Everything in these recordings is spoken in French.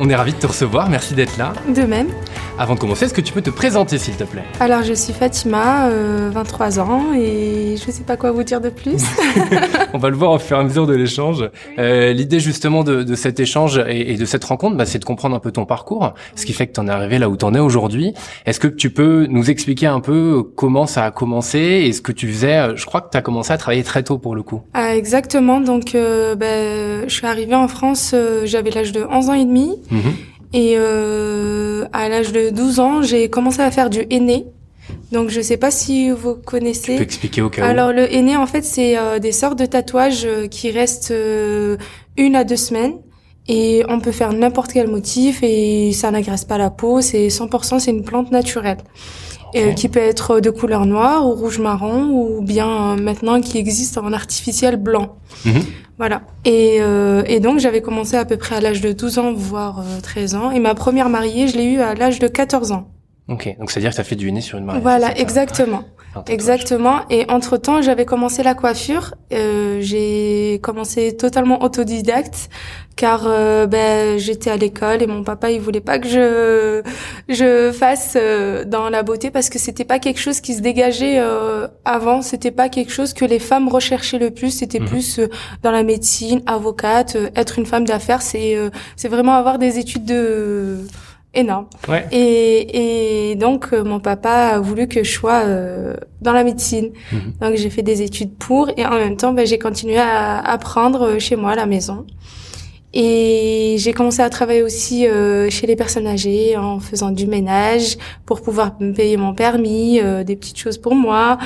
On est ravis de te recevoir, merci d'être là. De même. Avant de commencer, est-ce que tu peux te présenter s'il te plaît? Alors je suis Fatima, euh, 23 ans et je sais pas quoi vous dire de plus. On va le voir au fur et à mesure de l'échange. Euh, L'idée justement de, de, cet échange et, et de cette rencontre, bah, c'est de comprendre un peu ton parcours, ce qui fait que tu en es arrivé là où tu en es aujourd'hui. Est-ce que tu peux nous expliquer un peu comment ça a commencé et ce que tu faisais? Je crois que tu as commencé à travailler très tôt pour le coup. Ah, exactement, donc euh, bah, je suis arrivée en France, euh, j'avais l'âge de 11 ans et demi. Mmh. Et euh, à l'âge de 12 ans, j'ai commencé à faire du henné. Donc je sais pas si vous connaissez. Tu peux expliquer au cas où. Alors le henné en fait c'est euh, des sortes de tatouages euh, qui restent une à deux semaines et on peut faire n'importe quel motif et ça n'agresse pas la peau. C'est 100% c'est une plante naturelle. Okay. Et, qui peut être de couleur noire ou rouge marron ou bien maintenant qui existe en artificiel blanc. Mmh. Voilà. Et, euh, et donc j'avais commencé à peu près à l'âge de 12 ans, voire euh, 13 ans. Et ma première mariée, je l'ai eue à l'âge de 14 ans. Ok, donc c'est-à-dire que tu as fait du henné sur une mariée. Voilà, exactement. Exactement. Et entre-temps, j'avais commencé la coiffure. Euh, j'ai commencé totalement autodidacte car euh, ben, j'étais à l'école et mon papa il voulait pas que je je fasse euh, dans la beauté parce que c'était pas quelque chose qui se dégageait euh, avant c'était pas quelque chose que les femmes recherchaient le plus c'était Mhm. mmh. plus euh, dans la médecine avocate euh, être une femme d'affaires c'est euh, c'est vraiment avoir des études de énorme ouais. et, et donc euh, mon papa a voulu que je sois euh, dans la médecine Mmh. donc j'ai fait des études pour et en même temps ben, j'ai continué à apprendre chez moi à la maison et j'ai commencé à travailler aussi euh, chez les personnes âgées en faisant du ménage pour pouvoir me payer mon permis, euh, des petites choses pour moi.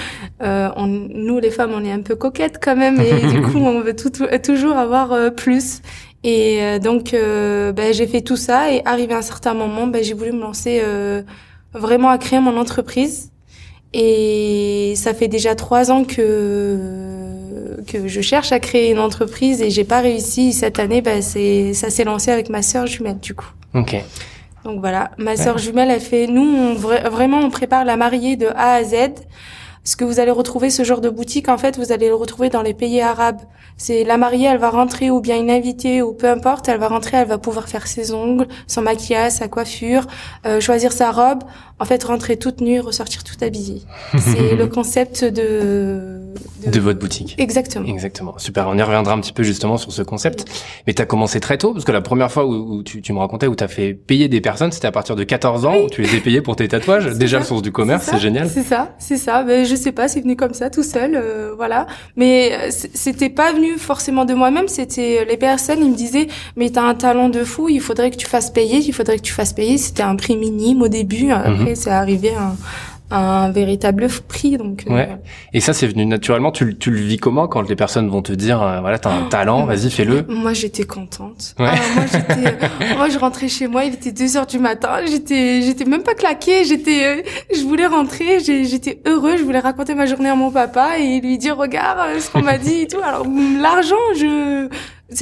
Euh, on, nous les femmes, on est un peu coquettes quand même et du coup on veut tout, tout, toujours avoir euh, plus. Et euh, donc euh, ben, j'ai fait tout ça et arrivé à un certain moment, ben, j'ai voulu me lancer euh, vraiment à créer mon entreprise. Et ça fait déjà trois ans que que je cherche à créer une entreprise et j'ai pas réussi cette année. Bah c'est ça s'est lancé avec ma sœur jumelle du coup. Ok. Donc voilà, ma sœur jumelle, elle fait. Nous, on, vraiment, on prépare la mariée de A à Z. Ce que vous allez retrouver, ce genre de boutique, en fait, vous allez le retrouver dans les pays arabes. C'est la mariée, elle va rentrer ou bien une invitée ou peu importe, elle va rentrer, elle va pouvoir faire ses ongles, son maquillage, sa coiffure, euh, choisir sa robe. En fait, rentrer toute nue, ressortir toute habillée. C'est le concept de, de, de votre boutique. Exactement. Exactement. Super. On y reviendra un petit peu justement sur ce concept. Mais tu as commencé très tôt parce que la première fois où, où tu, tu, me racontais où tu as fait payer des personnes, c'était à partir de 14 ans oui. où tu les as payés pour tes tatouages. Déjà ça. le source du commerce, c'est génial. C'est ça, c'est ça. Mais je sais pas, c'est venu comme ça tout seul, euh, voilà. Mais c'était pas venu forcément de moi-même, c'était les personnes, ils me disaient "Mais tu as un talent de fou, il faudrait que tu fasses payer, il faudrait que tu fasses payer." C'était un prix minime au début, après mm -hmm. c'est arrivé à un véritable prix donc ouais. Euh, et ça c'est venu naturellement tu, tu, le vis comment quand les personnes vont te dire euh, voilà t'as un talent vas-y fais-le moi j'étais contente ouais. ah, moi j'étais moi je rentrais chez moi il était deux heures du matin j'étais j'étais même pas claquée j'étais euh, je voulais rentrer j'étais heureux je voulais raconter ma journée à mon papa et lui dire regarde euh, ce qu'on m'a dit et tout alors l'argent je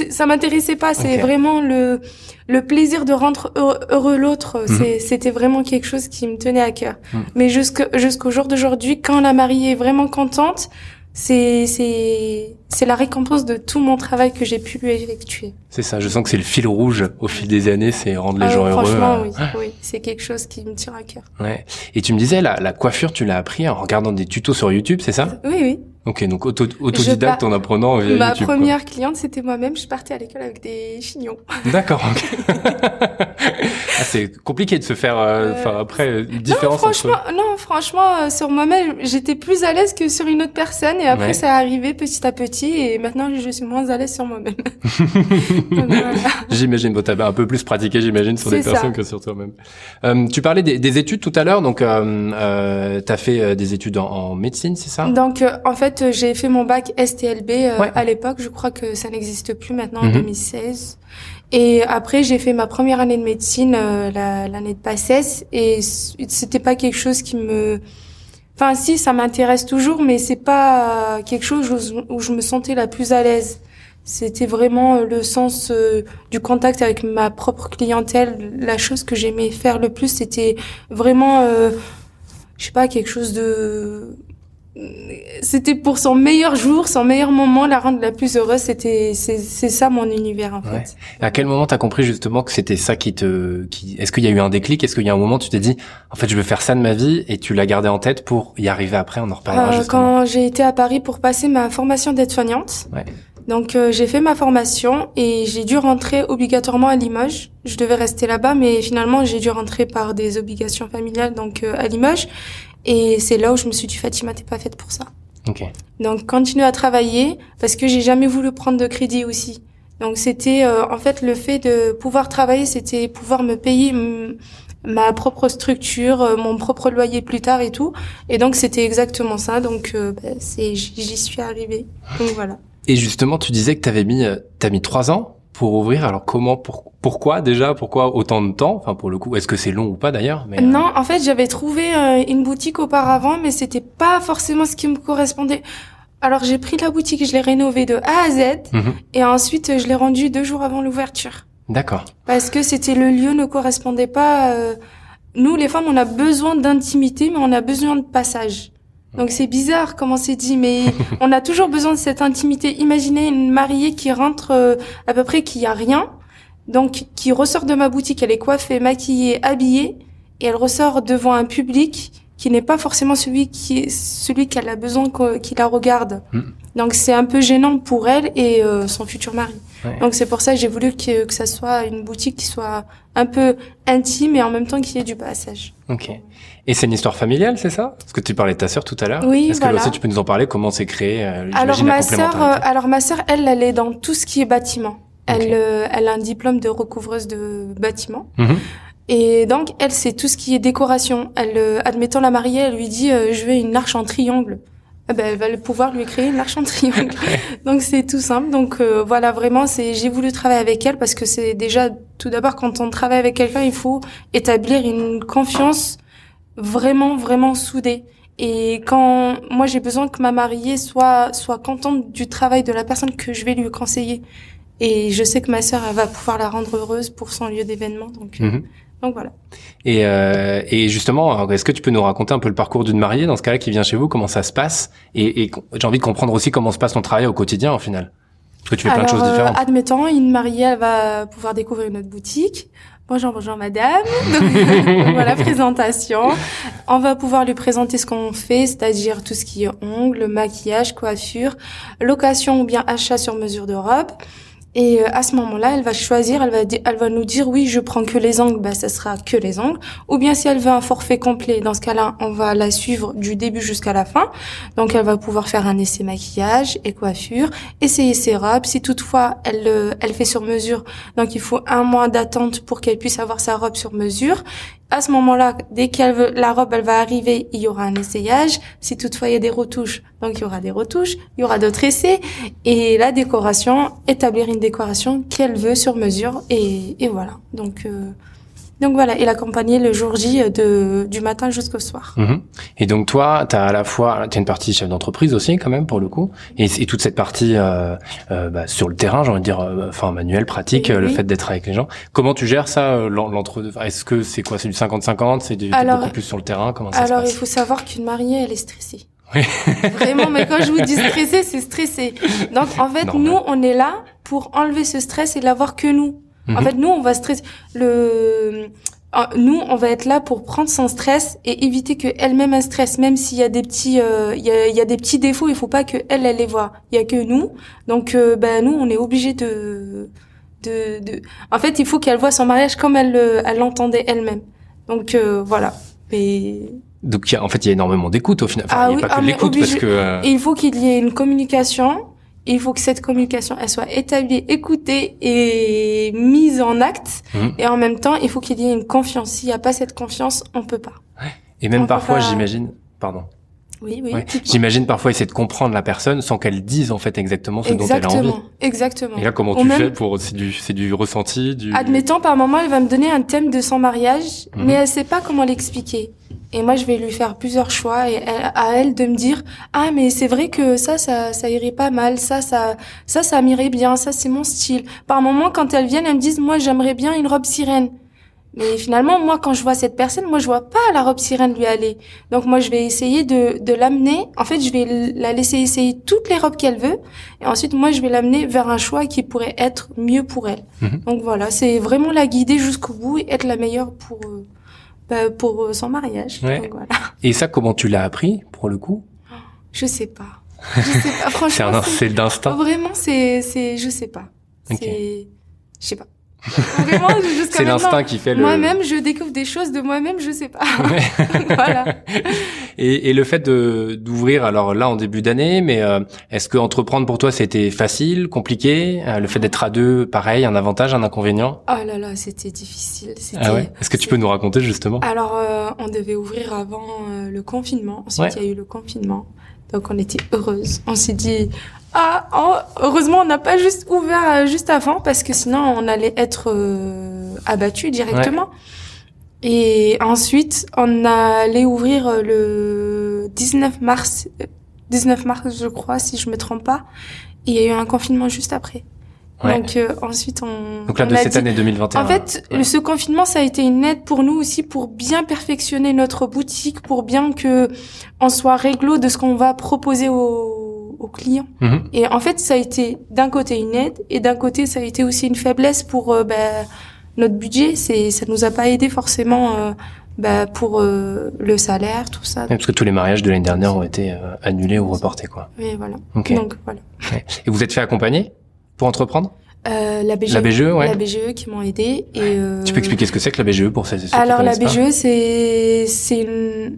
ça m'intéressait pas c'est okay. vraiment le le plaisir de rendre heureux, heureux l'autre Mhm. mmh. c'était vraiment quelque chose qui me tenait à cœur mmh. mais jusqu'au jusqu'au jour d'aujourd'hui quand la mariée est vraiment contente c'est c'est c'est la récompense de tout mon travail que j'ai pu lui effectuer. C'est ça, je sens que c'est le fil rouge au fil des années, c'est rendre les ah, gens franchement, heureux. Franchement, oui, oui, c'est quelque chose qui me tient à cœur. Ouais. Et tu me disais la, la coiffure, tu l'as appris en regardant des tutos sur YouTube, c'est ça? Oui, oui. Ok, donc auto, autodidacte en apprenant via Ma YouTube. première quoi. cliente, c'était moi-même. Je partais à l'école avec des chignons. D'accord. Okay. ah, c'est compliqué de se faire, enfin euh, après euh, différence. Non, franchement, entre... non, franchement, euh, sur moi-même, j'étais plus à l'aise que sur une autre personne, et après, ouais. ça est arrivé petit à petit, et maintenant, je suis moins à l'aise sur moi-même. voilà. J'imagine, bon, t'avais un peu plus pratiqué, j'imagine, sur des personnes que sur toi-même. Euh, tu parlais des, des, études tout à l'heure, donc euh, t'as fait des études en, en médecine, c'est ça? Donc, en fait, j'ai fait mon bac STLB ouais. à l'époque. Je crois que ça n'existe plus maintenant en Mhm. mm -hmm. 2016. Et après, j'ai fait ma première année de médecine, euh, l'année de PACES, et c'était pas quelque chose qui me... Enfin, si, ça m'intéresse toujours, mais c'est pas quelque chose où, je me sentais la plus à l'aise. C'était vraiment euh, le sens euh, du contact avec ma propre clientèle. La chose que j'aimais faire le plus, c'était vraiment, euh, je sais pas, quelque chose de c'était pour son meilleur jour, son meilleur moment, la rendre la plus heureuse. C'était, c'est, ça mon univers en fait. À quel moment t'as compris justement que c'était ça qui te, qui, est-ce qu'il y a eu un déclic? Est-ce qu'il y a un moment où tu t'es dit, en fait, je veux faire ça de ma vie et tu l'as gardé en tête pour y arriver après On en reparlera euh, Quand j'ai été à Paris pour passer ma formation d'aide-soignante. Ouais. Donc euh, j'ai fait ma formation et j'ai dû rentrer obligatoirement à Limoges. Je devais rester là-bas, mais finalement j'ai dû rentrer par des obligations familiales donc euh, à Limoges. Et c'est là où je me suis dit, Fatima, t'es pas faite pour ça. Okay. Donc, continue à travailler parce que j'ai jamais voulu prendre de crédit aussi. Donc, c'était euh, en fait le fait de pouvoir travailler, c'était pouvoir me payer ma propre structure, euh, mon propre loyer plus tard et tout. Et donc, c'était exactement ça. Donc, euh, bah, c'est j'y suis arrivée. Donc voilà. Et justement, tu disais que t'avais mis, t'as mis trois ans pour ouvrir. Alors comment, pour, pourquoi déjà, pourquoi autant de temps? Enfin pour le coup, est-ce que c'est long ou pas d'ailleurs? Mais, Non, euh, en fait j'avais trouvé euh, une boutique auparavant, mais c'était pas forcément ce qui me correspondait. Alors j'ai pris la boutique, je l'ai rénovée de A à Z, mhm. et ensuite je l'ai rendue deux jours avant l'ouverture. D'accord. Parce que c'était le lieu ne correspondait pas. Euh, nous les femmes, on a besoin d'intimité, mais on a besoin de passage. Donc c'est bizarre comment c'est dit, mais on a toujours besoin de cette intimité. Imaginez une mariée qui rentre euh, à peu près qui a rien, donc qui ressort de ma boutique, elle est coiffée, maquillée, habillée, et elle ressort devant un public qui n'est pas forcément celui qui est celui qu'elle a besoin qu'il la regarde. Donc c'est un peu gênant pour elle et euh, son futur mari. Donc c'est pour ça que j'ai voulu que, que ça soit une boutique qui soit un peu intime et en même temps qui ait du passage. Ok. Et c'est une histoire familiale, c'est ça? Parce que tu parlais de ta sœur tout à l'heure. Oui, Est-ce que aussi tu peux nous en parler? Comment c'est créé euh, Alors ma sœur, euh, alors ma sœur, elle, elle est dans tout ce qui est bâtiment. Elle, euh, elle a un diplôme de recouvreuse de bâtiment. Mhm. Et donc, elle, c'est tout ce qui est décoration. Elle, admettant la mariée, elle lui dit, je veux une arche en triangle. Eh ben, elle va pouvoir lui créer une arche en triangle. donc c'est tout simple. Donc voilà, vraiment, c'est j'ai voulu travailler avec elle parce que c'est déjà tout d'abord quand on travaille avec quelqu'un, il faut établir une confiance vraiment, vraiment soudés. Et quand moi j'ai besoin que ma mariée soit soit contente du travail de la personne que je vais lui conseiller, et je sais que ma sœur elle va pouvoir la rendre heureuse pour son lieu d'événement, donc euh, mhm. Donc voilà. Et euh, et justement, est-ce que tu peux nous raconter un peu le parcours d'une mariée dans ce cas-là qui vient chez vous, comment ça se passe, et, et j'ai envie de comprendre aussi comment se passe ton travail au quotidien au final. Parce que tu fais plein de choses différentes. Euh, admettons, une mariée, elle va pouvoir découvrir une autre boutique. Bonjour, bonjour madame. voilà, présentation. On va pouvoir lui présenter ce qu'on fait, c'est-à-dire tout ce qui est ongles, maquillage, coiffure, location ou bien achat sur mesure de robe. Et euh, à ce moment-là, elle va choisir, elle va, elle va nous dire oui, je prends que les ongles, bah ça sera que les ongles. Ou bien si elle veut un forfait complet, dans ce cas-là, on va la suivre du début jusqu'à la fin. Donc elle va pouvoir faire un essai maquillage et coiffure, essayer ses robes. Si toutefois elle euh, elle fait sur mesure, donc il faut un mois d'attente pour qu'elle puisse avoir sa robe sur mesure à ce moment-là, dès qu'elle veut, la robe, elle va arriver, il y aura un essayage. Si toutefois il y a des retouches, donc il y aura des retouches, il y aura d'autres essais. Et la décoration, établir une décoration qu'elle veut sur mesure. Et, et voilà. Donc, euh, donc voilà, et l'accompagner le jour J de, du matin jusqu'au soir. Mhm. Et donc toi, tu as à la fois, tu as une partie chef d'entreprise aussi quand même pour le coup, et, et toute cette partie euh, euh, bah, sur le terrain, j'ai envie de dire, euh, enfin manuel, pratique, le fait d'être avec les gens. Comment tu gères ça euh, l'entre Est-ce que c'est quoi C'est du 50-50 C'est beaucoup plus sur le terrain Comment ça Alors se passe il faut savoir qu'une mariée, elle est stressée. Oui. Vraiment, mais quand je vous dis stressée, c'est stressé. Donc en fait, nous, on est là pour enlever ce stress et l'avoir que nous. En mhm. fait, nous, on va stresser. Le, nous, on va être là pour prendre son stress et éviter que elle-même un stress, même s'il y a des petits, euh, il, y a, y a des petits défauts, il faut pas que elle, elle les voit. Il y a que nous. Donc, euh, ben nous, on est obligé de, de, de, En fait, il faut qu'elle voit son mariage comme elle, elle l'entendait elle-même. Donc euh, voilà. Et... Donc, en fait, il y a énormément d'écoute au final. Enfin, ah il n'y a pas que ah, l'écoute parce que. il faut qu'il y ait une communication il faut que cette communication elle soit établie, écoutée et mise en acte. Mmh. Et en même temps, il faut qu'il y ait une confiance. S'il n'y a pas cette confiance, on peut pas. Et même parfois, j'imagine, pardon. Oui, oui. Ouais. J'imagine parfois essayer de comprendre la personne sans qu'elle dise en fait exactement ce dont elle a envie. Exactement. Et là, comment tu même- fais pour c'est du c'est du ressenti, du Admettons, par moment, elle va me donner un thème de son mariage, Mhm. mais elle sait pas comment l'expliquer. Et moi, je vais lui faire plusieurs choix et à elle de me dire ah mais c'est vrai que ça ça ça irait pas mal, ça ça ça ça m'irait bien, ça c'est mon style. Par moment, quand elles viennent, elles me disent moi j'aimerais bien une robe sirène. Mais finalement, moi, quand je vois cette personne, moi, je vois pas la robe sirène lui aller. Donc, moi, je vais essayer de, de l'amener. En fait, je vais la laisser essayer toutes les robes qu'elle veut. Et ensuite, moi, je vais l'amener vers un choix qui pourrait être mieux pour elle. Mhm. Donc, voilà, c'est vraiment la guider jusqu'au bout et être la meilleure pour, euh, pour euh, son mariage. Ouais. Donc, voilà. Et ça, comment tu l'as appris pour le coup? Je sais pas. Je sais pas. Franchement, c'est- d'instinct. vraiment, c'est, c'est, je sais pas. Ok. C'est, je sais pas. Vraiment, jusqu'à C'est l'instinct qui fait le. Moi-même, je découvre des choses de moi-même, je sais pas. voilà. Et, et le fait de d'ouvrir, alors là en début d'année, mais euh, est-ce que entreprendre pour toi c'était facile, compliqué Euh, Le fait d'être à deux, pareil, un avantage, un inconvénient? Oh là là, c'était difficile. C'était... Ah ouais? Est-ce que tu peux nous raconter justement? Alors, euh, on devait ouvrir avant euh, le confinement. Ensuite, Ouais. il y a eu le confinement. Donc, on était heureuse. On s'est dit, ah, oh, heureusement, on n'a pas juste ouvert euh, juste avant parce que sinon, on allait être euh, abattu directement. Et ensuite, on allait ouvrir euh, le 19 mars, euh, 19 mars, je crois, si je me trompe pas. Et il y a eu un confinement juste après. Ouais. Donc, euh, ensuite, on. Donc là on de a cette dit- année 2021. en fait, ouais. ce confinement, ça a été une aide pour nous aussi pour bien perfectionner notre boutique, pour bien que on soit réglo de ce qu'on va proposer aux, aux clients. Mhm. Et en fait, ça a été d'un côté une aide et d'un côté, ça a été aussi une faiblesse pour euh, bah, notre budget. C'est, ça nous a pas aidé forcément euh, bah, pour euh, le salaire, tout ça. Ouais, Parce que tous les mariages de l'année dernière ont été euh, annulés ou reportés, quoi. Et voilà. Ok. Donc voilà. Ouais. Et vous êtes fait accompagner pour entreprendre? Euh, la BGE, La BGE, ouais. la BGE qui m'ont aidé. Et, euh, Tu peux expliquer ce que c'est que la BGE pour celles et ceux qui Alors la BGE, c'est c'est une,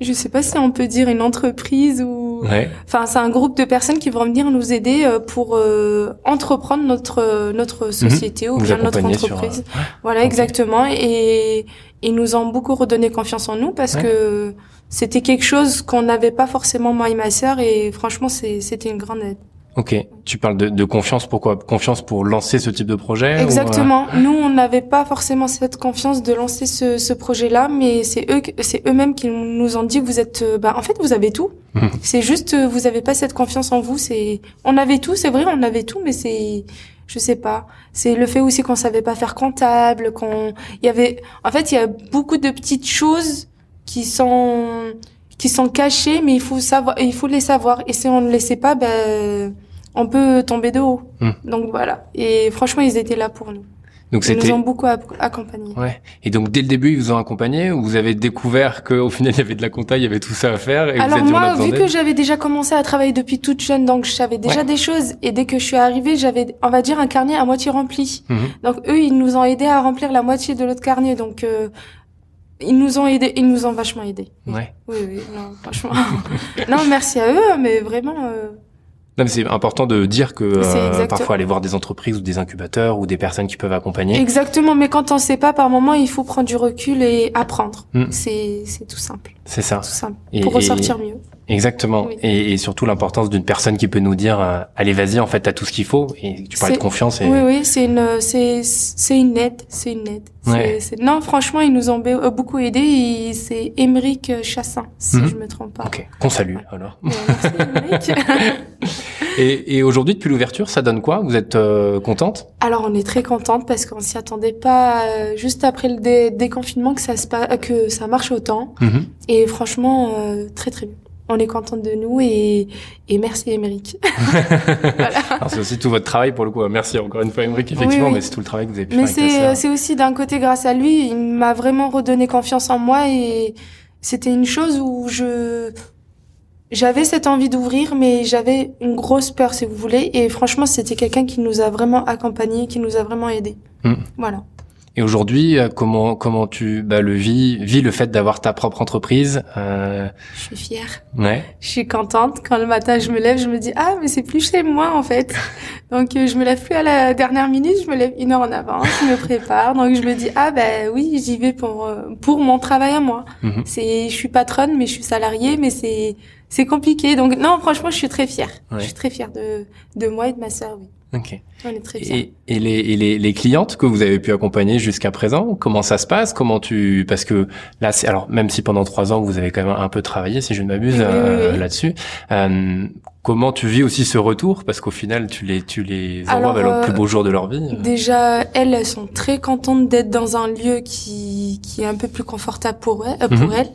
je sais pas si on peut dire une entreprise ou, Ouais. enfin c'est un groupe de personnes qui vont venir nous aider euh, pour euh, entreprendre notre notre société ou Mhm. Bien notre sur. entreprise. euh, Voilà exactement et ils nous ont beaucoup redonné confiance en nous parce Ouais. que c'était quelque chose qu'on n'avait pas forcément moi et ma sœur et franchement c'est c'était une grande aide. Ok. Tu parles de, de confiance. Pourquoi? Confiance pour lancer ce type de projet ou, euh, Exactement. Nous, on n'avait pas forcément cette confiance de lancer ce, ce projet-là, mais c'est eux, c'est eux-mêmes qui nous ont dit vous êtes, euh, bah, en fait, vous avez tout. Mhm. C'est juste, euh, vous avez pas cette confiance en vous. C'est, on avait tout, c'est vrai, on avait tout, mais c'est, je sais pas. C'est le fait aussi qu'on savait pas faire comptable, qu'on, il y avait, en fait, il y a beaucoup de petites choses qui sont, qui sont cachées, mais il faut savoir, il faut les savoir. Et si on ne les sait pas, ben, on peut tomber de haut. Mhm. Donc voilà. Et franchement, ils étaient là pour nous. Donc Ils nous ont beaucoup ac- accompagnés. Ouais. Et donc dès le début ils vous ont accompagné ou vous avez découvert qu'au final il y avait de la compta, il y avait tout ça à faire et Alors moi, vu que j'avais déjà commencé à travailler depuis toute jeune, donc je savais déjà Ouais. des choses. Et dès que je suis arrivée, j'avais, on va dire, un carnet à moitié rempli. Mhm. Donc eux, ils nous ont aidés à remplir la moitié de l'autre carnet. Donc euh, ils nous ont aidés, ils nous ont vachement aidés. Ouais. Oui, oui, non, franchement. non, merci à eux, mais vraiment. euh, Non, mais c'est important de dire que euh, parfois aller voir des entreprises ou des incubateurs ou des personnes qui peuvent accompagner. Exactement, mais quand on sait pas, par moment, il faut prendre du recul et apprendre. Mm. C'est, c'est tout simple, C'est ça. tout simple, Et- pour et- ressortir mieux. Exactement. Oui. Et, et surtout l'importance d'une personne qui peut nous dire euh, allez vas-y en fait t'as tout ce qu'il faut et tu parlais de confiance et Oui, oui, c'est une, c'est, c'est une aide, c'est une aide. Ouais. non, franchement, ils nous ont euh, beaucoup aidés. C'est Émeric Chassin, si Mhm. je me trompe pas. ok qu'on salue alors. Ouais, merci, Émeric. Et, et aujourd'hui depuis l'ouverture ça donne quoi? Vous êtes euh, contente? Alors, on est très contente parce qu'on s'y attendait pas euh, juste après le dé- déconfinement que ça se que ça marche autant. Mhm. Et franchement, euh, très très bien. On est contente de nous et, et merci Émeric. voilà. C'est aussi tout votre travail pour le coup. Merci encore une fois Émeric effectivement, oui. mais c'est tout le travail que vous avez pu Mais faire ta c'est aussi d'un côté grâce à lui, il m'a vraiment redonné confiance en moi et c'était une chose où je j'avais cette envie d'ouvrir, mais j'avais une grosse peur si vous voulez. Et franchement, c'était quelqu'un qui nous a vraiment accompagnés, qui nous a vraiment aidés. Mm. Voilà. Et aujourd'hui, euh, comment comment tu bah, le vis, vis le fait d'avoir ta propre entreprise euh... Je suis fière. Ouais. Je suis contente. Quand le matin je me lève, je me dis ah mais c'est plus chez moi en fait. Donc euh, je me lève plus à la dernière minute, je me lève une heure en avance, je me prépare. Donc je me dis ah ben oui j'y vais pour euh, pour mon travail à moi. Mhm. C'est je suis patronne mais je suis salariée mais c'est c'est compliqué. Donc non franchement je suis très fière. Je suis très fière de de moi et de ma sœur oui. Ok. On est très fiers. Et, et, les, et les, les, clientes que vous avez pu accompagner jusqu'à présent, comment ça se passe? Comment tu parce que là, c'est alors même si pendant trois ans vous avez quand même un peu travaillé, si je ne m'abuse euh, là-dessus, euh, comment tu vis aussi ce retour? Parce qu'au final, tu les tu les envoies vers le plus beau jour de leur vie. Euh. Déjà, elles, elles sont très contentes d'être dans un lieu qui qui est un peu plus confortable pour elles, pour mhm. elles.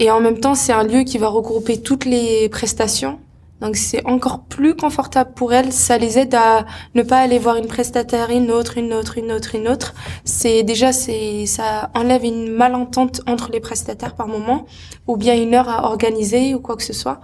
Et en même temps, c'est un lieu qui va regrouper toutes les prestations. Donc c'est encore plus confortable pour elles. Ça les aide à ne pas aller voir une prestataire, une autre, une autre, une autre, une autre. C'est déjà c'est ça enlève une malentente entre les prestataires par moment, ou bien une heure à organiser ou quoi que ce soit.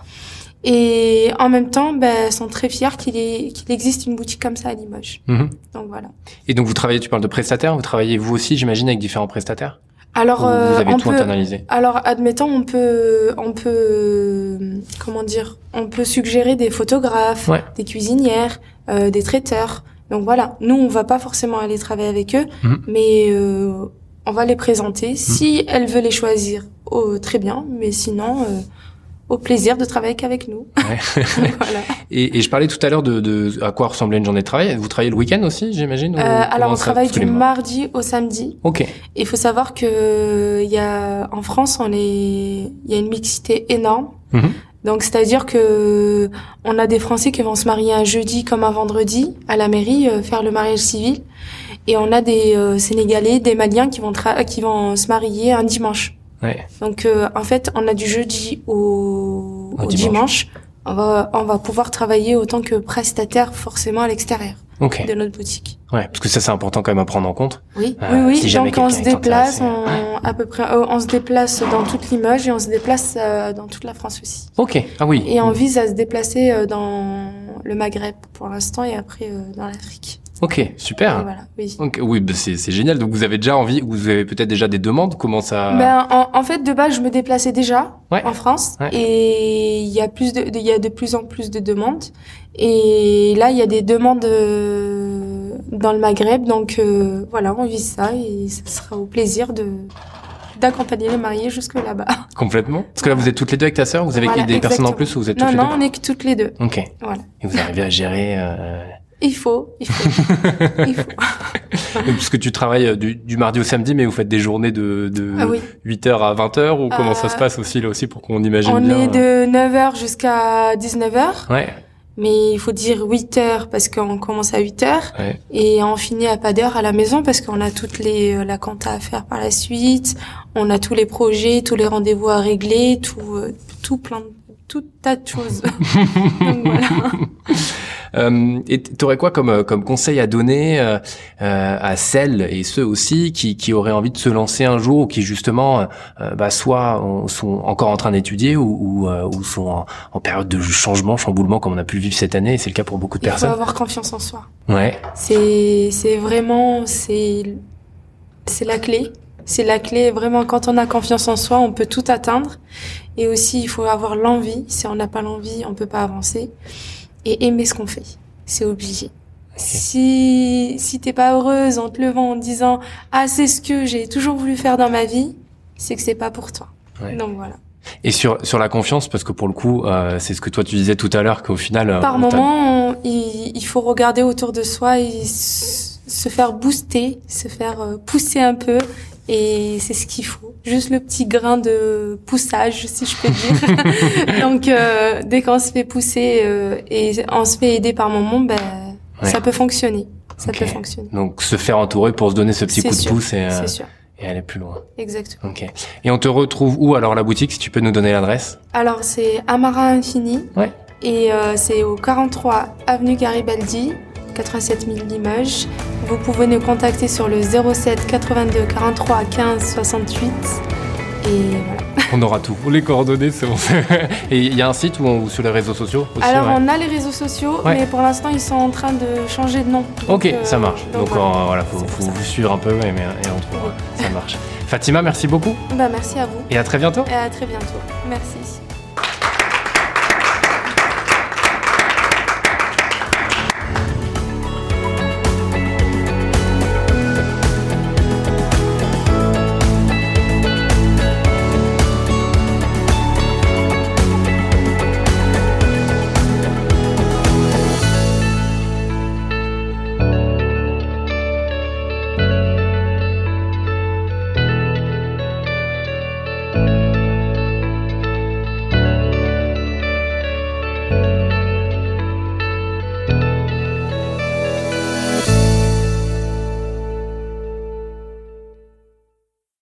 Et en même temps, ben, elles sont très fières qu'il qu'il existe une boutique comme ça à Limoges. Mhm. Donc voilà. Et donc vous travaillez, tu parles de prestataires, vous travaillez vous aussi, j'imagine, avec différents prestataires? Alors, vous euh, tout peut, internalisé. Alors, admettons, on peut, on peut, comment dire, on peut suggérer des photographes, des cuisinières, euh, des traiteurs. Donc voilà, nous, on va pas forcément aller travailler avec eux, mhm. mais euh, on va les présenter. Mhm. Si elle veut les choisir, oh, très bien. Mais sinon, euh, au plaisir de travailler qu'avec nous. voilà. et, et, je parlais tout à l'heure de, de, à quoi ressemblait une journée de travail. Vous travaillez le week-end aussi, j'imagine euh, Alors on travaille du mardi au samedi. Ok. Il faut savoir que il y a en France, on est, il y a une mixité énorme. Mm-hmm. Donc c'est-à-dire que on a des Français qui vont se marier un jeudi comme un vendredi à la mairie euh, faire le mariage civil, et on a des euh, Sénégalais, des Maliens qui vont qui vont se marier un dimanche. Donc euh, en fait, on a du jeudi au, dimanche. On va, on va pouvoir travailler autant que prestataire forcément à l'extérieur de notre boutique. Ouais, parce que ça c'est important quand même à prendre en compte. Oui, euh, oui, oui. Donc on se déplace, on, à peu près, euh, on se déplace dans toute Limoges et on se déplace dans toute la France aussi. Ok, ah oui. Et on vise à se déplacer dans le Maghreb pour l'instant et après dans l'Afrique. Ok, super. Voilà, oui. oui, bah, c'est génial. Donc vous avez déjà envie, vous avez peut-être déjà des demandes. Comment ça Ben en, fait, de base, je me déplaçais déjà en France et il y a plus de, il y a de plus en plus de demandes. Et là, il y a des demandes euh, dans le Maghreb. Donc euh, voilà, on vit ça et ce sera au plaisir de d'accompagner les mariés jusque là-bas. Complètement. Parce que là, vous êtes toutes les deux avec ta sœur. Vous avez des personnes en plus ou vous êtes toutes non, les deux Non, on est que toutes les deux. Ok. Voilà. Et vous arrivez à gérer. Euh... Il faut, il faut, il faut. Parce que tu travailles euh, du, du, mardi au samedi, mais vous faites des journées de, de 8h ah à 20h ou comment ça se euh, passe aussi là aussi pour qu'on imagine on bien On est de 9h jusqu'à 19h. Ouais. Mais il faut dire 8 h parce qu'on commence à 8 h ouais. et on finit à pas d'heure à la maison parce qu'on a toutes les euh, la compta à faire par la suite, on a tous les projets, tous les rendez-vous à régler, tout tout plein tout tas de choses. Donc voilà. Euh, et t'aurais quoi comme euh, comme conseil à donner euh, à celles et ceux aussi qui qui auraient envie de se lancer un jour ou qui justement bah, soit sont encore en train d'étudier ou ou, ou sont en, en, période de changement, chamboulement comme on a pu le vivre cette année et c'est le cas pour beaucoup de personnes. Il faut avoir confiance en soi. Ouais. C'est c'est vraiment c'est c'est la clé. C'est la clé. Vraiment, quand on a confiance en soi, on peut tout atteindre. Et aussi, il faut avoir l'envie. Si on n'a pas l'envie, on peut pas avancer et aimer ce qu'on fait. C'est obligé. Si, si t'es pas heureuse en te levant en disant, ah, c'est ce que j'ai toujours voulu faire dans ma vie, c'est que c'est pas pour toi. Donc voilà. Et sur sur la confiance, parce que pour le coup, euh, c'est ce que toi tu disais tout à l'heure qu'au final. Euh, Par moment, il, il, faut regarder autour de soi et se faire booster, se faire euh, pousser un peu et c'est ce qu'il faut. Juste le petit grain de poussage, si je peux dire. Donc, euh, dès qu'on se fait pousser euh, et on se fait aider par moment, ben, ça peut fonctionner. Ça peut fonctionner. Donc, se faire entourer pour se donner ce petit coup de pouce et, euh, et aller plus loin. Exactement. Ok. Et on te retrouve où alors la boutique, si tu peux nous donner l'adresse? Alors, c'est Amara Infini. Ouais. Et c'est au 43 avenue Garibaldi, 87 000 Limoges. Vous pouvez nous contacter sur le 07 82 43 15 68. Et voilà. On aura tout. Les coordonnées, c'est bon. Et il y a un site où on, sur les réseaux sociaux aussi Alors ouais. on a les réseaux sociaux, Ouais. mais pour l'instant ils sont en train de changer de nom. Ok, euh, ça marche. Donc, voilà. euh, voilà, faut, faut vous suivre un peu et, mais- et on trouvera. Ça marche. Fatima, merci beaucoup Bah, merci à vous et à très bientôt. et à très bientôt. Merci.